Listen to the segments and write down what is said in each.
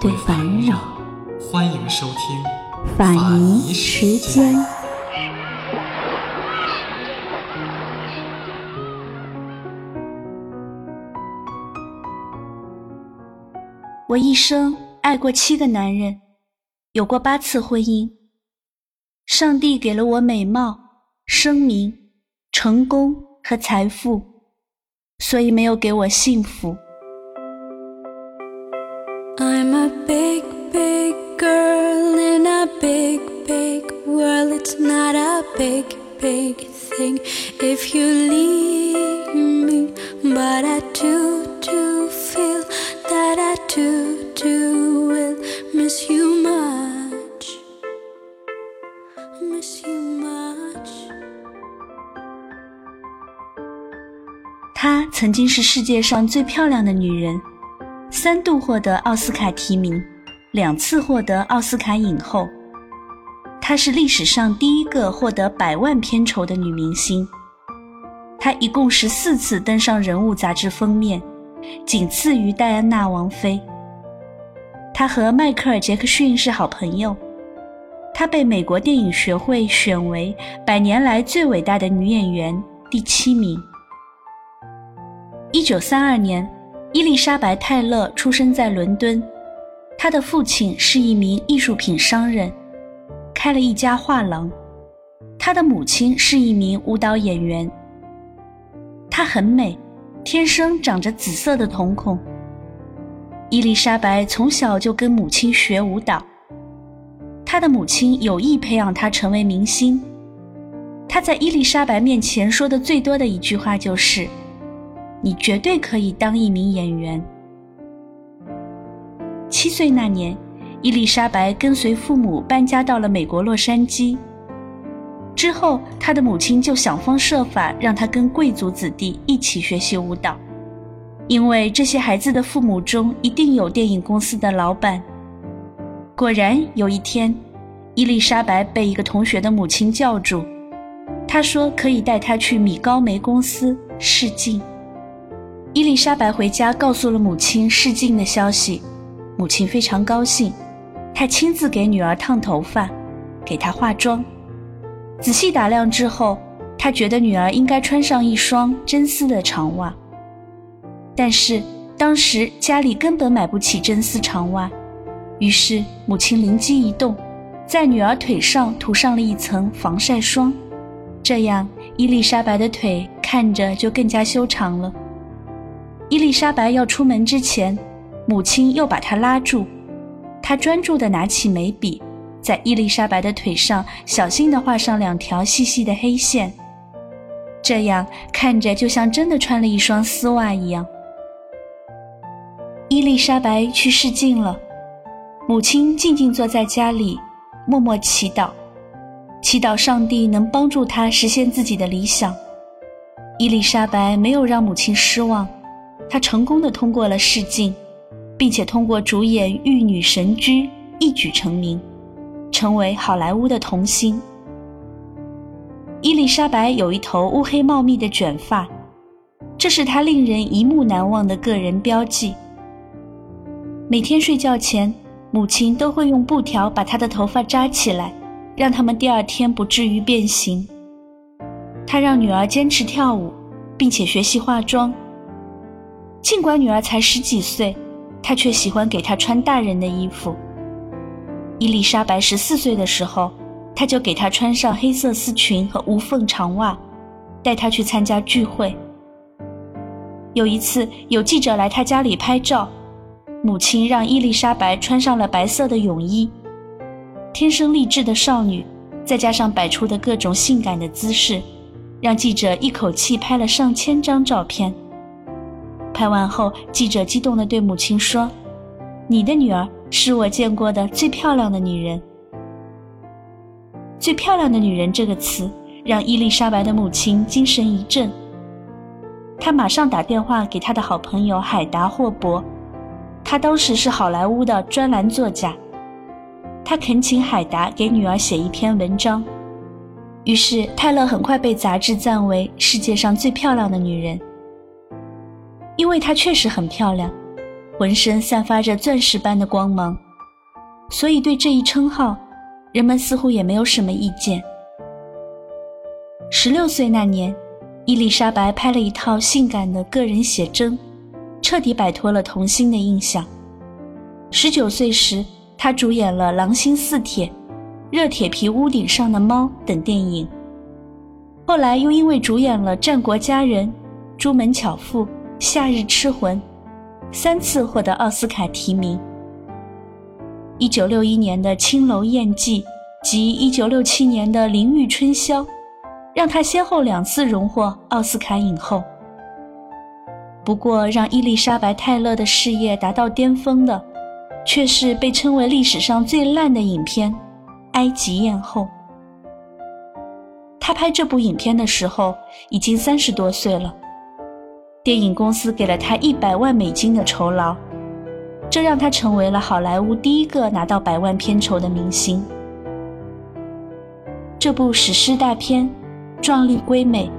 对烦扰。欢迎收听法尼时间。我一生爱过七个男人，有过八次婚姻。上帝给了我美貌、声名、成功和财富，所以没有给我幸福。Big, big thing if you leave me. But I do, do feel that I do, do will miss you much. Miss you much. 她曾经是世界上最漂亮的女人，三度获得奥斯卡提名，两次获得奥斯卡影后。她是历史上第一个获得百万片酬的女明星。她一共十四次登上人物杂志封面，仅次于戴安娜王妃。她和迈克尔·杰克逊是好朋友。她被美国电影学会选为百年来最伟大的女演员第七名。一九三二年，伊丽莎白·泰勒出生在伦敦。她的父亲是一名艺术品商人，开了一家画廊。她的母亲是一名舞蹈演员。她很美，天生长着紫色的瞳孔。伊丽莎白从小就跟母亲学舞蹈。她的母亲有意培养她成为明星。她在伊丽莎白面前说的最多的一句话就是。你绝对可以当一名演员。七岁那年，伊丽莎白跟随父母搬家到了美国洛杉矶。之后，她的母亲就想方设法让她跟贵族子弟一起学习舞蹈，因为这些孩子的父母中一定有电影公司的老板。果然，有一天，伊丽莎白被一个同学的母亲叫住，她说可以带她去米高梅公司试镜。伊丽莎白回家告诉了母亲试镜的消息，母亲非常高兴，他亲自给女儿烫头发，给她化妆。仔细打量之后，他觉得女儿应该穿上一双真丝的长袜。但是当时家里根本买不起真丝长袜，于是母亲灵机一动，在女儿腿上涂上了一层防晒霜，这样伊丽莎白的腿看着就更加修长了。伊丽莎白要出门之前，母亲又把她拉住。他专注地拿起眉笔，在伊丽莎白的腿上小心地画上两条细细的黑线，这样看着就像真的穿了一双丝袜一样。伊丽莎白去试镜了，母亲静静坐在家里，默默祈祷，祈祷上帝能帮助她实现自己的理想。伊丽莎白没有让母亲失望。她成功的通过了试镜，并且通过主演《玉女神驹》一举成名，成为好莱坞的童星。伊丽莎白有一头乌黑茂密的卷发，这是她令人一目难忘的个人标记。每天睡觉前，母亲都会用布条把她的头发扎起来，让他们第二天不至于变形。她让女儿坚持跳舞，并且学习化妆。尽管女儿才十几岁，她却喜欢给她穿大人的衣服。伊丽莎白十四岁的时候，她就给她穿上黑色丝裙和无缝长袜，带她去参加聚会。有一次，有记者来她家里拍照，母亲让伊丽莎白穿上了白色的泳衣。天生丽质的少女，再加上摆出的各种性感的姿势，让记者一口气拍了上千张照片。拍完后，记者激动地对母亲说：“你的女儿是我见过的最漂亮的女人。”最漂亮的女人这个词让伊丽莎白的母亲精神一振，她马上打电话给她的好朋友海达霍伯，他当时是好莱坞的专栏作家。他恳请海达给女儿写一篇文章，于是泰勒很快被杂志赞为世界上最漂亮的女人，因为她确实很漂亮，浑身散发着钻石般的光芒，所以对这一称号。人们似乎也没有什么意见。十六岁那年，伊丽莎白拍了一套性感的个人写真，彻底摆脱了童星的印象。十九岁时，她主演了《狼心似铁》《热铁皮屋顶上的猫》等电影。后来又因为主演了《战国佳人》《朱门巧妇》《夏日痴魂》，三次获得奥斯卡提名。一九六一年的《青楼艳妓》及一九六七年的《淋浴春宵》，让她先后两次荣获奥斯卡影后。不过，让伊丽莎白·泰勒的事业达到巅峰的，却是被称为历史上最烂的影片《埃及艳后》。她拍这部影片的时候已经三十多岁了，电影公司给了他一百万美金的酬劳。这让他成为了好莱坞第一个拿到百万片酬的明星。这部史诗大片壮丽瑰美，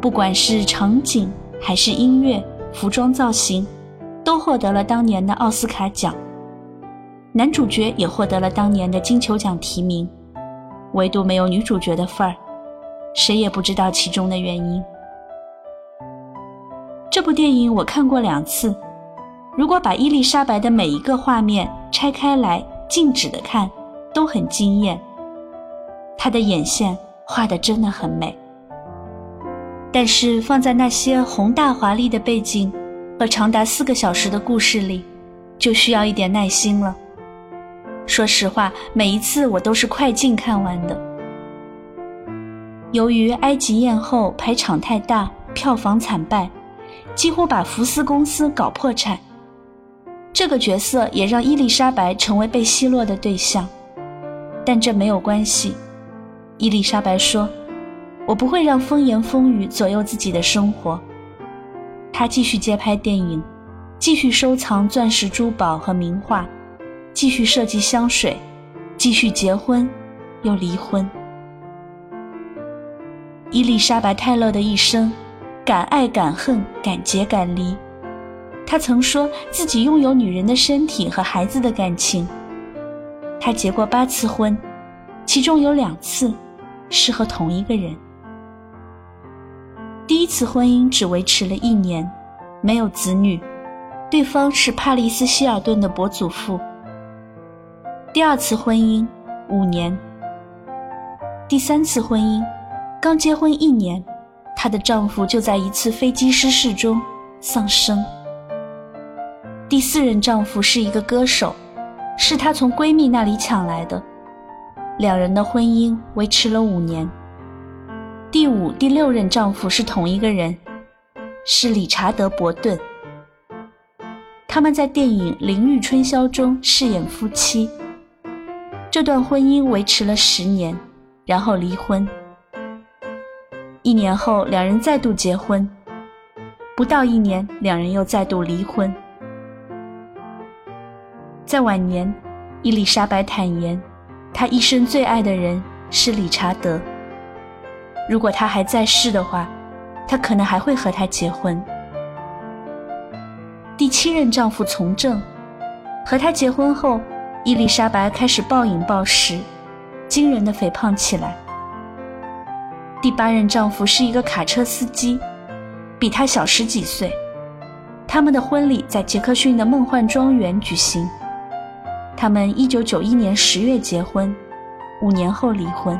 不管是场景还是音乐、服装造型，都获得了当年的奥斯卡奖。男主角也获得了当年的金球奖提名，唯独没有女主角的份儿，谁也不知道其中的原因。这部电影我看过两次。如果把伊丽莎白的每一个画面拆开来静止的看，都很惊艳。她的眼线画的真的很美，但是放在那些宏大华丽的背景和长达四个小时的故事里，就需要一点耐心了。说实话，每一次我都是快进看完的。由于《埃及艳后》排场太大，票房惨败，几乎把福斯公司搞破产。这个角色也让伊丽莎白成为被奚落的对象，但这没有关系。伊丽莎白说：“我不会让风言风语左右自己的生活。”她继续接拍电影，继续收藏钻石珠宝和名画，继续设计香水，继续结婚，又离婚。伊丽莎白·泰勒的一生，敢爱敢恨，敢结敢离。他曾说自己拥有女人的身体和孩子的感情。他结过八次婚，其中有两次是和同一个人。第一次婚姻只维持了一年，没有子女，对方是帕里斯希尔顿的伯祖父。第二次婚姻五年，第三次婚姻刚结婚一年，她的丈夫就在一次飞机失事中丧生。第四任丈夫是一个歌手，是她从闺蜜那里抢来的。两人的婚姻维持了五年。第五、第六任丈夫是同一个人，是理查德·伯顿。他们在电影《淋浴春宵》中饰演夫妻。这段婚姻维持了十年，然后离婚。一年后，两人再度结婚。不到一年，两人又再度离婚。在晚年，伊丽莎白坦言，她一生最爱的人是理查德。如果他还在世的话，她可能还会和他结婚。第七任丈夫从政，和他结婚后，伊丽莎白开始暴饮暴食，惊人的肥胖起来。第八任丈夫是一个卡车司机，比她小十几岁。他们的婚礼在杰克逊的梦幻庄园举行。他们一九九一年十月结婚，五年后离婚。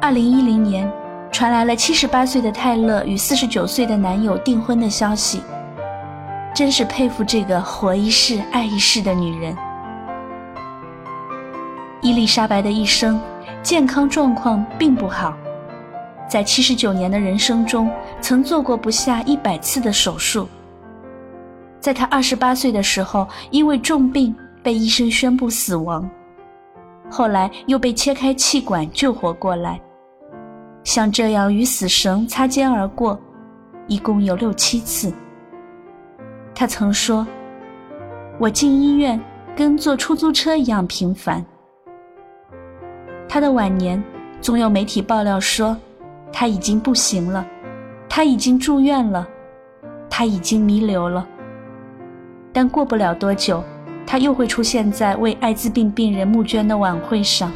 二零一零年，传来了七十八岁的泰勒与四十九岁的男友订婚的消息。真是佩服这个活一世爱一世的女人。伊丽莎白的一生健康状况并不好，在七十九年的人生中，曾做过不下一百次的手术。在他二十八岁的时候，因为重病被医生宣布死亡，后来又被切开气管救活过来。像这样与死神擦肩而过，一共有六七次。他曾说：“我进医院跟坐出租车一样频繁。”他的晚年，总有媒体爆料说，他已经不行了，他已经住院了，他已经弥留了。但过不了多久，他又会出现在为艾滋病病人募捐的晚会上。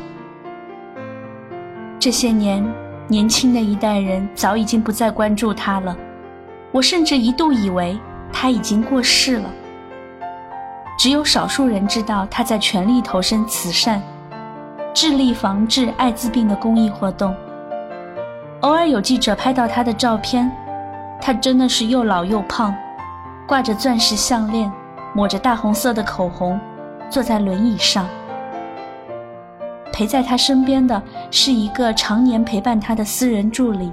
这些年，年轻的一代人早已经不再关注他了，我甚至一度以为他已经过世了。只有少数人知道他在全力投身慈善。致力防治艾滋病的公益活动。偶尔有记者拍到他的照片，他真的是又老又胖，挂着钻石项链，抹着大红色的口红，坐在轮椅上。陪在他身边的是一个常年陪伴他的私人助理。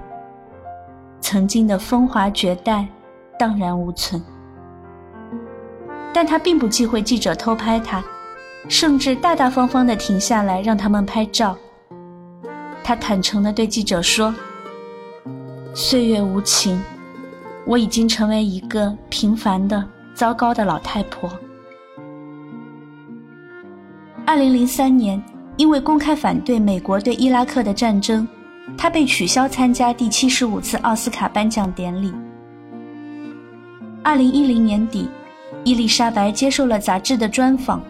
曾经的风华绝代，荡然无存。但他并不忌讳记者偷拍他。甚至大大方方地停下来让他们拍照。他坦诚地对记者说：“岁月无情，我已经成为一个平凡的、糟糕的老太婆。”二零零三年，因为公开反对美国对伊拉克的战争，他被取消参加第七十五次奥斯卡颁奖典礼。二零一零年底，伊丽莎白接受了杂志的专访。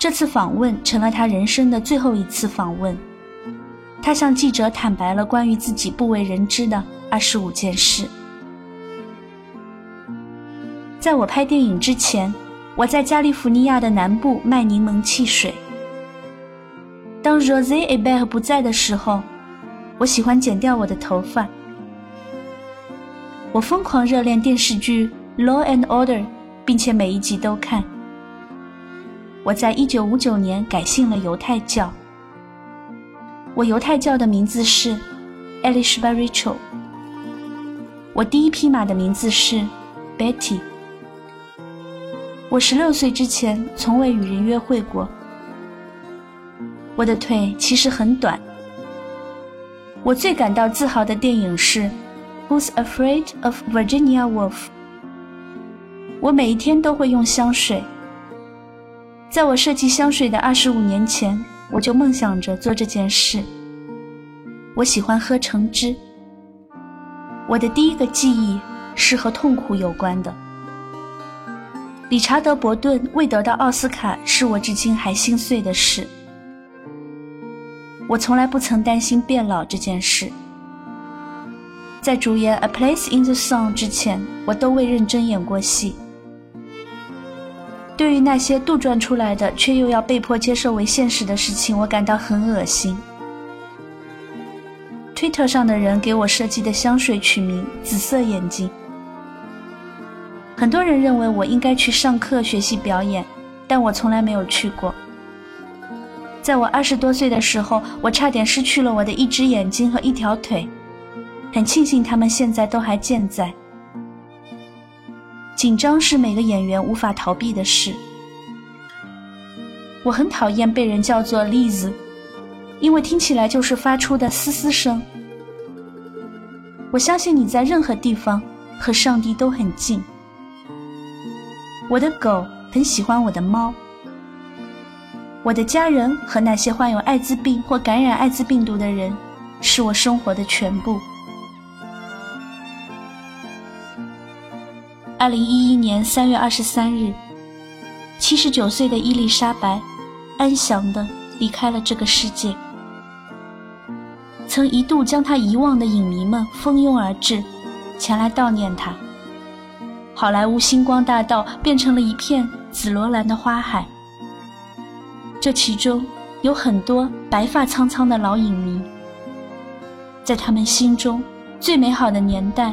这次访问成了他人生的最后一次访问。他向记者坦白了关于自己不为人知的二十五件事。在我拍电影之前，我在加利福尼亚的南部卖柠檬汽水。当 Rose a b e r 不在的时候，我喜欢剪掉我的头发。我疯狂热恋电视剧《Law and Order》，并且每一集都看。我在一九五九年改信了犹太教。我犹太教的名字是 Elishba Rachel。我第一匹马的名字是 Betty。我十六岁之前从未与人约会过。我的腿其实很短。我最感到自豪的电影是《Who's Afraid of Virginia Woolf》。我每一天都会用香水。在我设计香水的二十五年前，我就梦想着做这件事。我喜欢喝橙汁。我的第一个记忆是和痛苦有关的。理查德·伯顿未得到奥斯卡是我至今还心碎的事。我从来不曾担心变老这件事。在主演《A Place in the Sun》之前，我都未认真演过戏。对于那些杜撰出来的却又要被迫接受为现实的事情，我感到很恶心。Twitter 上的人给我设计的香水取名“紫色眼睛”。很多人认为我应该去上课学习表演，但我从来没有去过。在我二十多岁的时候，我差点失去了我的一只眼睛和一条腿，很庆幸他们现在都还健在。紧张是每个演员无法逃避的事。我很讨厌被人叫做栗子，因为听起来就是发出的嘶嘶声。我相信你在任何地方和上帝都很近。我的狗很喜欢我的猫。我的家人和那些患有艾滋病或感染艾滋病毒的人，是我生活的全部。二零一一年三月二十三日，七十九岁的伊丽莎白安详地离开了这个世界。曾一度将她遗忘的影迷们蜂拥而至，前来悼念她。好莱坞星光大道变成了一片紫罗兰的花海。这其中有很多白发苍苍的老影迷，在他们心中最美好的年代。